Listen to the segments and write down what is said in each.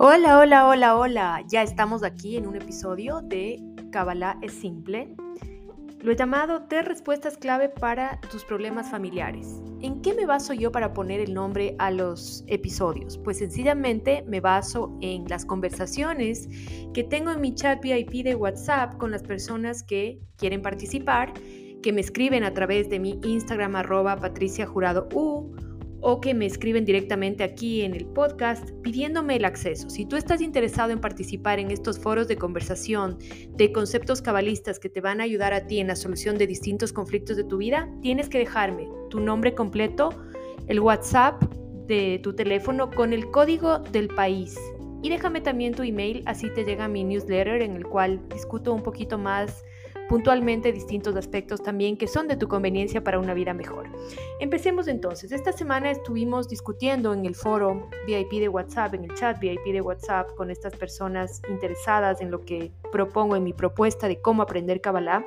Hola, hola, hola, hola. Ya estamos aquí en un episodio de Kabbalah es simple. Lo he llamado tres respuestas clave para tus problemas familiares. ¿En qué me baso yo para poner el nombre a los episodios? Pues sencillamente me baso en las conversaciones que tengo en mi chat VIP de WhatsApp con las personas que quieren participar, que me escriben a través de mi Instagram arroba Patricia Jurado U o que me escriben directamente aquí en el podcast pidiéndome el acceso. Si tú estás interesado en participar en estos foros de conversación de conceptos cabalistas que te van a ayudar a ti en la solución de distintos conflictos de tu vida, tienes que dejarme tu nombre completo, el WhatsApp de tu teléfono con el código del país. Y déjame también tu email, así te llega mi newsletter en el cual discuto un poquito más puntualmente distintos aspectos también que son de tu conveniencia para una vida mejor. Empecemos entonces. Esta semana estuvimos discutiendo en el foro VIP de WhatsApp, en el chat VIP de WhatsApp con estas personas interesadas en lo que propongo en mi propuesta de cómo aprender Kabbalah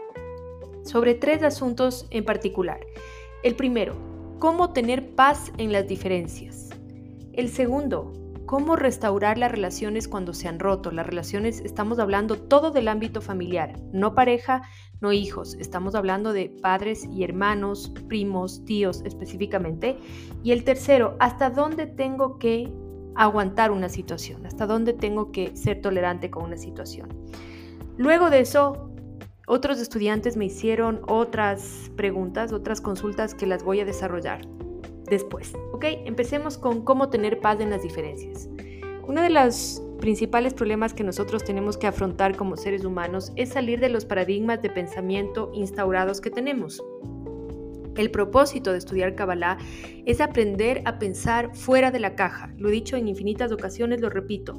sobre tres asuntos en particular. El primero, cómo tener paz en las diferencias. El segundo, cómo restaurar las relaciones cuando se han roto. Las relaciones, estamos hablando todo del ámbito familiar, no pareja, no hijos. Estamos hablando de padres y hermanos, primos, tíos específicamente. Y el tercero, ¿hasta dónde tengo que aguantar una situación? ¿Hasta dónde tengo que ser tolerante con una situación? Luego de eso, otros estudiantes me hicieron otras preguntas, otras consultas que las voy a desarrollar después. ¿Ok? Empecemos con cómo tener paz en las diferencias. Uno de los principales problemas que nosotros tenemos que afrontar como seres humanos es salir de los paradigmas de pensamiento instaurados que tenemos. El propósito de estudiar Kabbalah es aprender a pensar fuera de la caja. Lo he dicho en infinitas ocasiones, lo repito.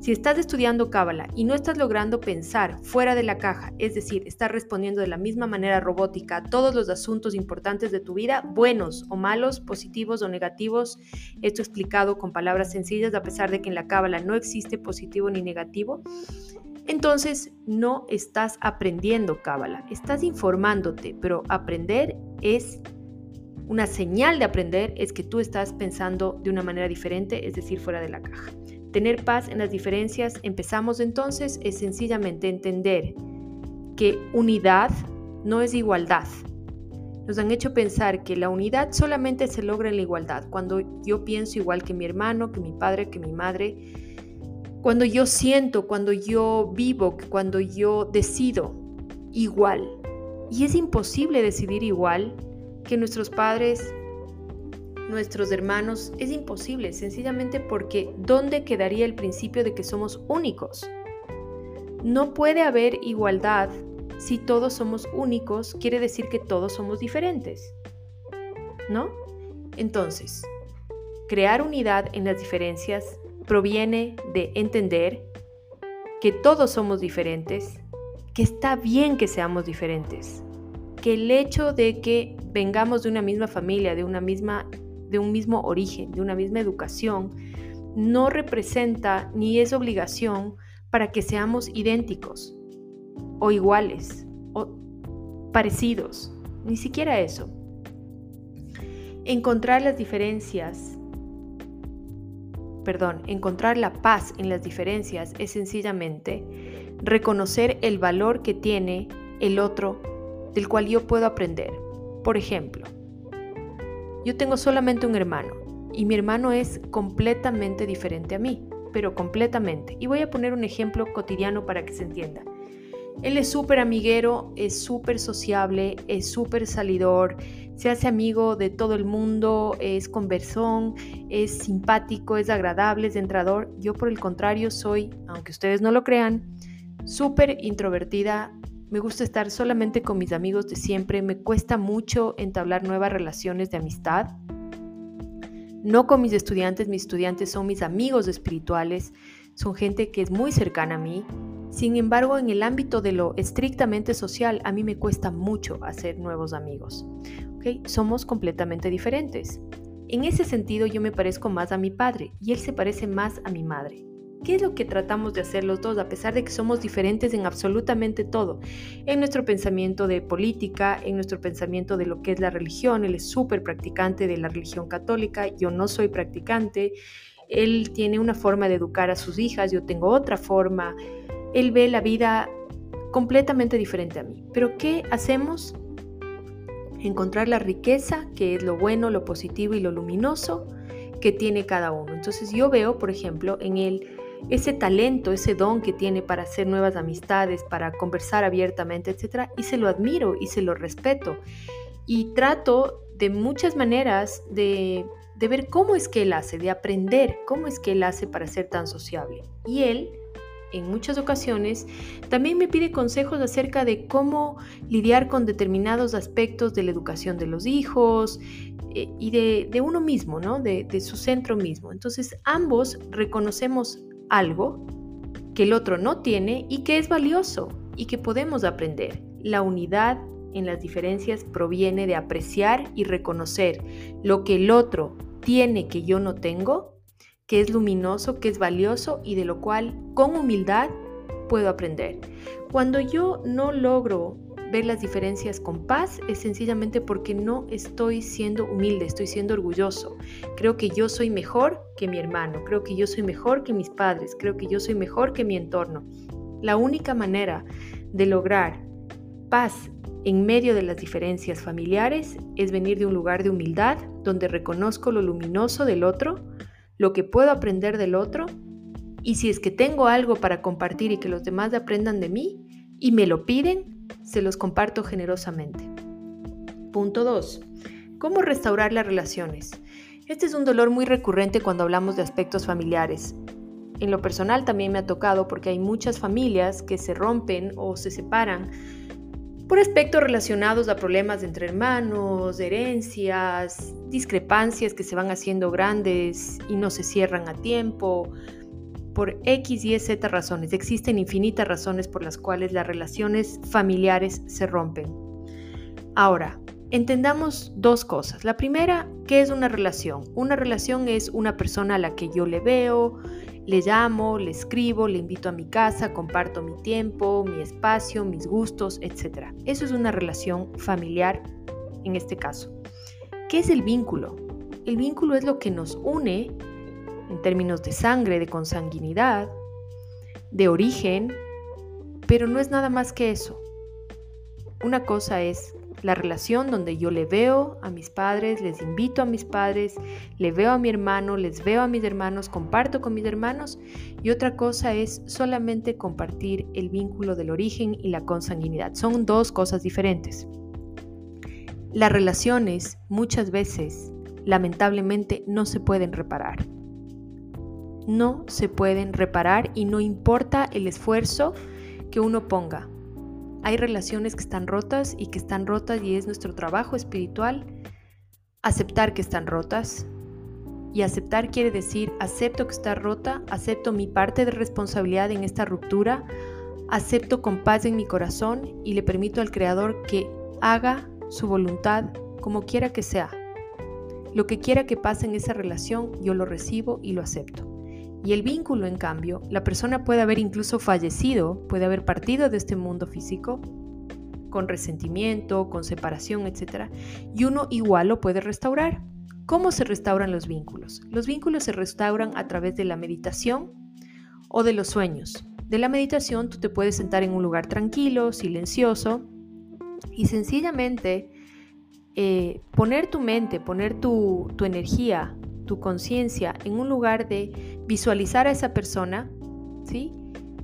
Si estás estudiando Cábala y no estás logrando pensar fuera de la caja, es decir, estás respondiendo de la misma manera robótica a todos los asuntos importantes de tu vida, buenos o malos, positivos o negativos, esto explicado con palabras sencillas, a pesar de que en la Cábala no existe positivo ni negativo, entonces no estás aprendiendo Cábala, estás informándote, pero aprender es una señal de aprender es que tú estás pensando de una manera diferente, es decir, fuera de la caja. Tener paz en las diferencias, empezamos entonces, es sencillamente entender que unidad no es igualdad. Nos han hecho pensar que la unidad solamente se logra en la igualdad, cuando yo pienso igual que mi hermano, que mi padre, que mi madre, cuando yo siento, cuando yo vivo, cuando yo decido igual. Y es imposible decidir igual que nuestros padres, nuestros hermanos, es imposible, sencillamente porque ¿dónde quedaría el principio de que somos únicos? No puede haber igualdad si todos somos únicos, quiere decir que todos somos diferentes. ¿No? Entonces, crear unidad en las diferencias proviene de entender que todos somos diferentes, que está bien que seamos diferentes, que el hecho de que vengamos de una misma familia, de una misma de un mismo origen, de una misma educación, no representa ni es obligación para que seamos idénticos o iguales o parecidos, ni siquiera eso. Encontrar las diferencias, perdón, encontrar la paz en las diferencias es sencillamente reconocer el valor que tiene el otro del cual yo puedo aprender. Por ejemplo, yo tengo solamente un hermano y mi hermano es completamente diferente a mí, pero completamente. Y voy a poner un ejemplo cotidiano para que se entienda. Él es súper amiguero, es súper sociable, es súper salidor, se hace amigo de todo el mundo, es conversón, es simpático, es agradable, es entrador. Yo por el contrario soy, aunque ustedes no lo crean, súper introvertida, me gusta estar solamente con mis amigos de siempre, me cuesta mucho entablar nuevas relaciones de amistad. No con mis estudiantes, mis estudiantes son mis amigos espirituales, son gente que es muy cercana a mí. Sin embargo, en el ámbito de lo estrictamente social, a mí me cuesta mucho hacer nuevos amigos. ¿Okay? Somos completamente diferentes. En ese sentido, yo me parezco más a mi padre y él se parece más a mi madre. ¿Qué es lo que tratamos de hacer los dos a pesar de que somos diferentes en absolutamente todo? En nuestro pensamiento de política, en nuestro pensamiento de lo que es la religión, él es súper practicante de la religión católica, yo no soy practicante, él tiene una forma de educar a sus hijas, yo tengo otra forma, él ve la vida completamente diferente a mí. Pero ¿qué hacemos? Encontrar la riqueza, que es lo bueno, lo positivo y lo luminoso que tiene cada uno. Entonces yo veo, por ejemplo, en él ese talento, ese don que tiene para hacer nuevas amistades, para conversar abiertamente, etc. Y se lo admiro y se lo respeto. Y trato de muchas maneras de, de ver cómo es que él hace, de aprender cómo es que él hace para ser tan sociable. Y él en muchas ocasiones, también me pide consejos acerca de cómo lidiar con determinados aspectos de la educación de los hijos eh, y de, uno mismo, ¿no? De, de su centro mismo. Entonces, ambos reconocemos algo que el otro no tiene y que es valioso y que podemos aprender. La unidad en las diferencias proviene de apreciar y reconocer lo que el otro tiene que yo no tengo que es luminoso, que es valioso y de lo cual con humildad puedo aprender. Cuando yo no logro ver las diferencias con paz es sencillamente porque no estoy siendo humilde, estoy siendo orgulloso. Creo que yo soy mejor que mi hermano, creo que yo soy mejor que mis padres, creo que yo soy mejor que mi entorno. La única manera de lograr paz en medio de las diferencias familiares es venir de un lugar de humildad donde reconozco lo luminoso del otro, lo que puedo aprender del otro y si es que tengo algo para compartir y que los demás aprendan de mí y me lo piden, se los comparto generosamente. Punto 2. ¿Cómo restaurar las relaciones? Este es un dolor muy recurrente cuando hablamos de aspectos familiares. En lo personal también me ha tocado porque hay muchas familias que se rompen o se separan por aspectos relacionados a problemas entre hermanos, herencias, discrepancias que se van haciendo grandes y no se cierran a tiempo, por X y Z razones. Existen infinitas razones por las cuales las relaciones familiares se rompen. Ahora, entendamos dos cosas. La primera, ¿qué es una relación? Una relación es una persona a la que yo le veo, le llamo, le escribo, le invito a mi casa, comparto mi tiempo, mi espacio, mis gustos, etc. Eso es una relación familiar en este caso. ¿Qué es el vínculo? El vínculo es lo que nos une en términos de sangre, de consanguinidad, de origen, pero no es nada más que eso. Una cosa es la relación donde yo le veo a mis padres, les invito a mis padres, le veo a mi hermano, les veo a mis hermanos, comparto con mis hermanos y otra cosa es solamente compartir el vínculo del origen y la consanguinidad. Son dos cosas diferentes. Las relaciones muchas veces, lamentablemente, no se pueden reparar. No se pueden reparar y no importa el esfuerzo que uno ponga. Hay relaciones que están rotas y que están rotas y es nuestro trabajo espiritual aceptar que están rotas. Y aceptar quiere decir acepto que está rota, acepto mi parte de responsabilidad en esta ruptura, acepto con paz en mi corazón y le permito al Creador que haga su voluntad como quiera que sea. Lo que quiera que pase en esa relación, yo lo recibo y lo acepto. Y el vínculo, en cambio, la persona puede haber incluso fallecido, puede haber partido de este mundo físico con resentimiento, con separación, etc. Y uno igual lo puede restaurar. ¿Cómo se restauran los vínculos? Los vínculos se restauran a través de la meditación o de los sueños. De la meditación tú te puedes sentar en un lugar tranquilo, silencioso y sencillamente eh, poner tu mente, poner tu, tu energía tu conciencia en un lugar de visualizar a esa persona, ¿sí?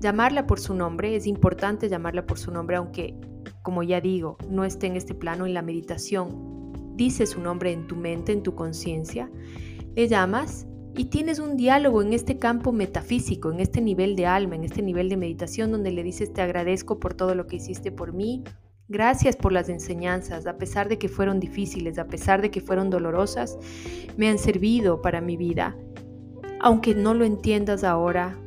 Llamarla por su nombre, es importante llamarla por su nombre, aunque, como ya digo, no esté en este plano, en la meditación, dice su nombre en tu mente, en tu conciencia, le llamas y tienes un diálogo en este campo metafísico, en este nivel de alma, en este nivel de meditación, donde le dices, te agradezco por todo lo que hiciste por mí, Gracias por las enseñanzas, a pesar de que fueron difíciles, a pesar de que fueron dolorosas, me han servido para mi vida. Aunque no lo entiendas ahora,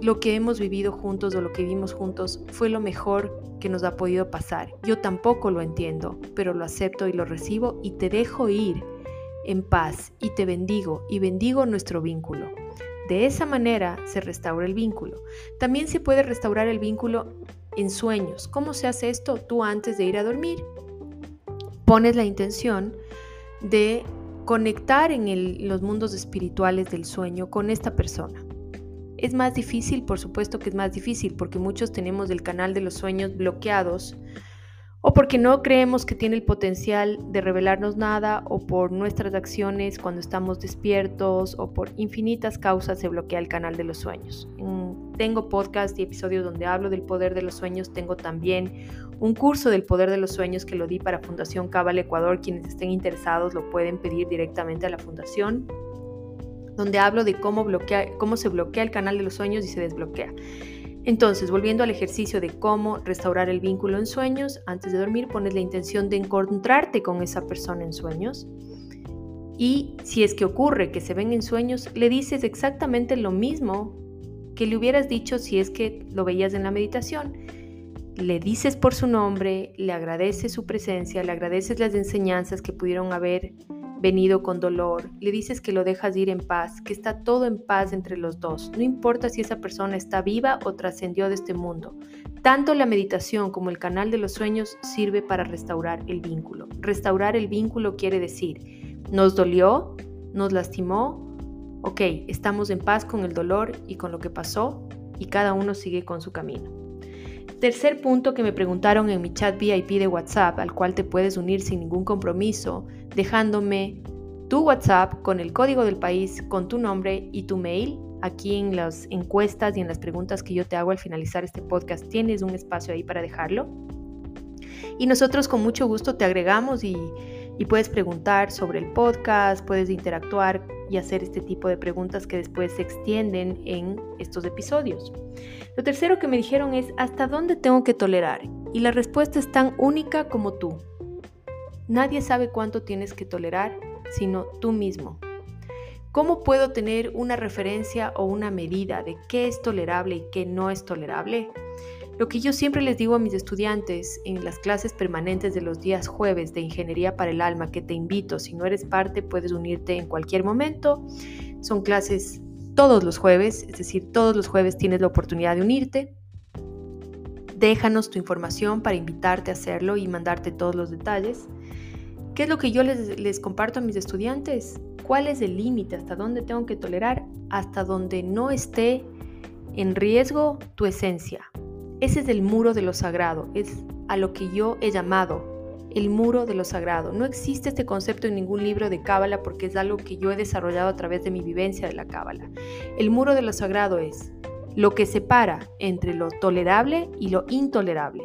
lo que hemos vivido juntos o lo que vimos juntos fue lo mejor que nos ha podido pasar. Yo tampoco lo entiendo, pero lo acepto y lo recibo y te dejo ir en paz y te bendigo y bendigo nuestro vínculo. De esa manera se restaura el vínculo. También se puede restaurar el vínculo en sueños. ¿Cómo se hace esto? Tú antes de ir a dormir pones la intención de conectar en los mundos espirituales del sueño con esta persona. Es más difícil, por supuesto que es más difícil, porque muchos tenemos el canal de los sueños bloqueados o porque no creemos que tiene el potencial de revelarnos nada, o por nuestras acciones cuando estamos despiertos, o por infinitas causas se bloquea el canal de los sueños. Tengo podcast y episodios donde hablo del poder de los sueños, tengo también un curso del poder de los sueños que lo di para Fundación Cabal Ecuador, quienes estén interesados lo pueden pedir directamente a la fundación, donde hablo de cómo, bloquea, cómo se bloquea el canal de los sueños y se desbloquea. Entonces, volviendo al ejercicio de cómo restaurar el vínculo en sueños, antes de dormir pones la intención de encontrarte con esa persona en sueños. Y si es que ocurre que se ven en sueños, le dices exactamente lo mismo que le hubieras dicho si es que lo veías en la meditación. Le dices por su nombre, le agradeces su presencia, le agradeces las enseñanzas que pudieron haber venido con dolor, le dices que lo dejas ir en paz, que está todo en paz entre los dos. No importa si esa persona está viva o trascendió de este mundo. Tanto la meditación como el canal de los sueños sirve para restaurar el vínculo. Restaurar el vínculo quiere decir, nos dolió, nos lastimó, ok, estamos en paz con el dolor y con lo que pasó y cada uno sigue con su camino. Tercer punto que me preguntaron en mi chat VIP de WhatsApp, al cual te puedes unir sin ningún compromiso, dejándome tu WhatsApp con el código del país, con tu nombre y tu mail. Aquí en las encuestas y en las preguntas que yo te hago al finalizar este podcast tienes un espacio ahí para dejarlo. Y nosotros con mucho gusto te agregamos y, y puedes preguntar sobre el podcast, puedes interactuar y hacer este tipo de preguntas que después se extienden en estos episodios. Lo tercero que me dijeron es, ¿hasta dónde tengo que tolerar? Y la respuesta es tan única como tú. Nadie sabe cuánto tienes que tolerar, sino tú mismo. ¿Cómo puedo tener una referencia o una medida de qué es tolerable y qué no es tolerable? Lo que yo siempre les digo a mis estudiantes en las clases permanentes de los días jueves de Ingeniería para el Alma, que te invito, si no eres parte puedes unirte en cualquier momento. Son clases todos los jueves, es decir, todos los jueves tienes la oportunidad de unirte. Déjanos tu información para invitarte a hacerlo y mandarte todos los detalles. ¿Qué es lo que yo les, comparto a mis estudiantes? ¿Cuál es el límite? ¿Hasta dónde tengo que tolerar? Hasta donde no esté en riesgo tu esencia, ese es el muro de lo sagrado, es a lo que yo he llamado el muro de lo sagrado. No existe este concepto en ningún libro de Cábala porque es algo que yo he desarrollado a través de mi vivencia de la Cábala. El muro de lo sagrado es lo que separa entre lo tolerable y lo intolerable.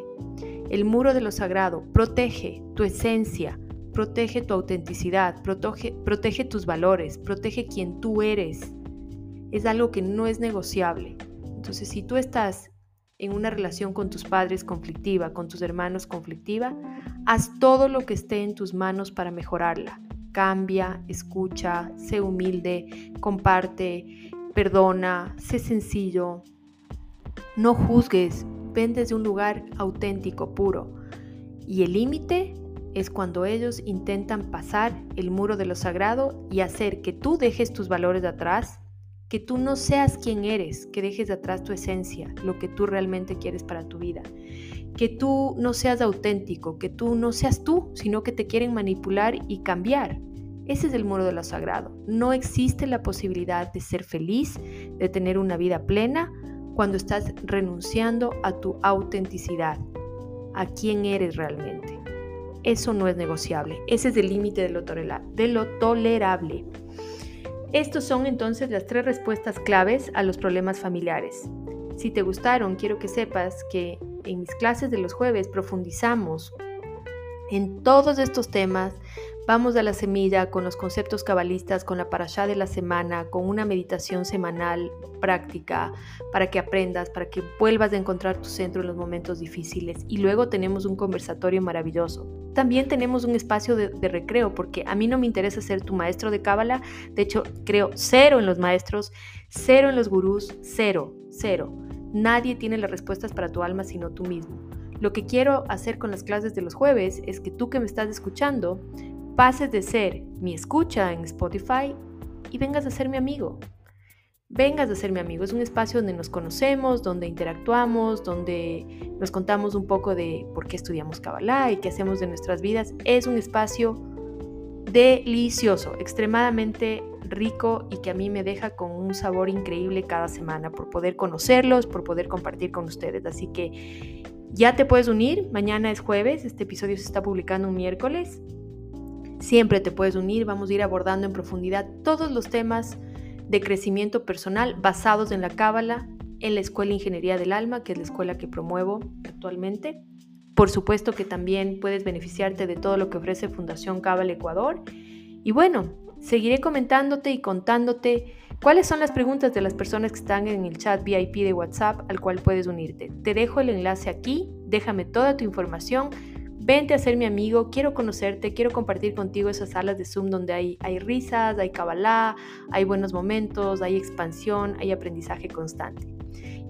El muro de lo sagrado protege tu esencia, protege tu autenticidad, protege, protege tus valores, protege quien tú eres. Es algo que no es negociable. Entonces, si tú estás en una relación con tus padres conflictiva, con tus hermanos conflictiva, haz todo lo que esté en tus manos para mejorarla. Cambia, escucha, sé humilde, comparte, perdona, sé sencillo. No juzgues, ven desde un lugar auténtico, puro. Y el límite es cuando ellos intentan pasar el muro de lo sagrado y hacer que tú dejes tus valores atrás que tú no seas quien eres, que dejes de atrás tu esencia, lo que tú realmente quieres para tu vida, que tú no seas auténtico, que tú no seas tú, sino que te quieren manipular y cambiar. Ese es el muro de lo sagrado. No existe la posibilidad de ser feliz, de tener una vida plena, cuando estás renunciando a tu autenticidad, a quién eres realmente. Eso no es negociable. Ese es el límite de lo tolerable. Estos son entonces las tres respuestas claves a los problemas familiares. Si te gustaron, quiero que sepas que en mis clases de los jueves profundizamos en todos estos temas Vamos a la semilla con los conceptos cabalistas, con la parashá de la semana, con una meditación semanal práctica para que aprendas, para que vuelvas a encontrar tu centro en los momentos difíciles. Y luego tenemos un conversatorio maravilloso. También tenemos un espacio de, recreo, porque a mí no me interesa ser tu maestro de cábala. De hecho, creo cero en los maestros, cero en los gurús, cero, cero. Nadie tiene las respuestas para tu alma sino tú mismo. Lo que quiero hacer con las clases de los jueves es que tú que me estás escuchando pases de ser mi escucha en Spotify y vengas a ser mi amigo. Vengas a ser mi amigo. Es un espacio donde nos conocemos, donde interactuamos, donde nos contamos un poco de por qué estudiamos Kabbalah y qué hacemos de nuestras vidas. Es un espacio delicioso, extremadamente rico y que a mí me deja con un sabor increíble cada semana por poder conocerlos, por poder compartir con ustedes. Así que ya te puedes unir, mañana es jueves, este episodio se está publicando un miércoles. Siempre te puedes unir, vamos a ir abordando en profundidad todos los temas de crecimiento personal basados en la Cábala, en la Escuela Ingeniería del Alma, que es la escuela que promuevo actualmente. Por supuesto que también puedes beneficiarte de todo lo que ofrece Fundación Cábala Ecuador. Y bueno, seguiré comentándote y contándote cuáles son las preguntas de las personas que están en el chat VIP de WhatsApp al cual puedes unirte. Te dejo el enlace aquí, déjame toda tu información Vente a ser mi amigo, quiero conocerte, quiero compartir contigo esas salas de Zoom donde hay, hay risas, hay cabalá, hay buenos momentos, hay expansión, hay aprendizaje constante.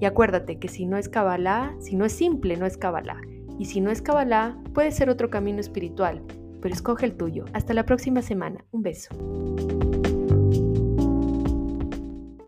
Y acuérdate que si no es cabalá, si no es simple, no es cabalá. Y si no es cabalá, puede ser otro camino espiritual, pero escoge el tuyo. Hasta la próxima semana. Un beso.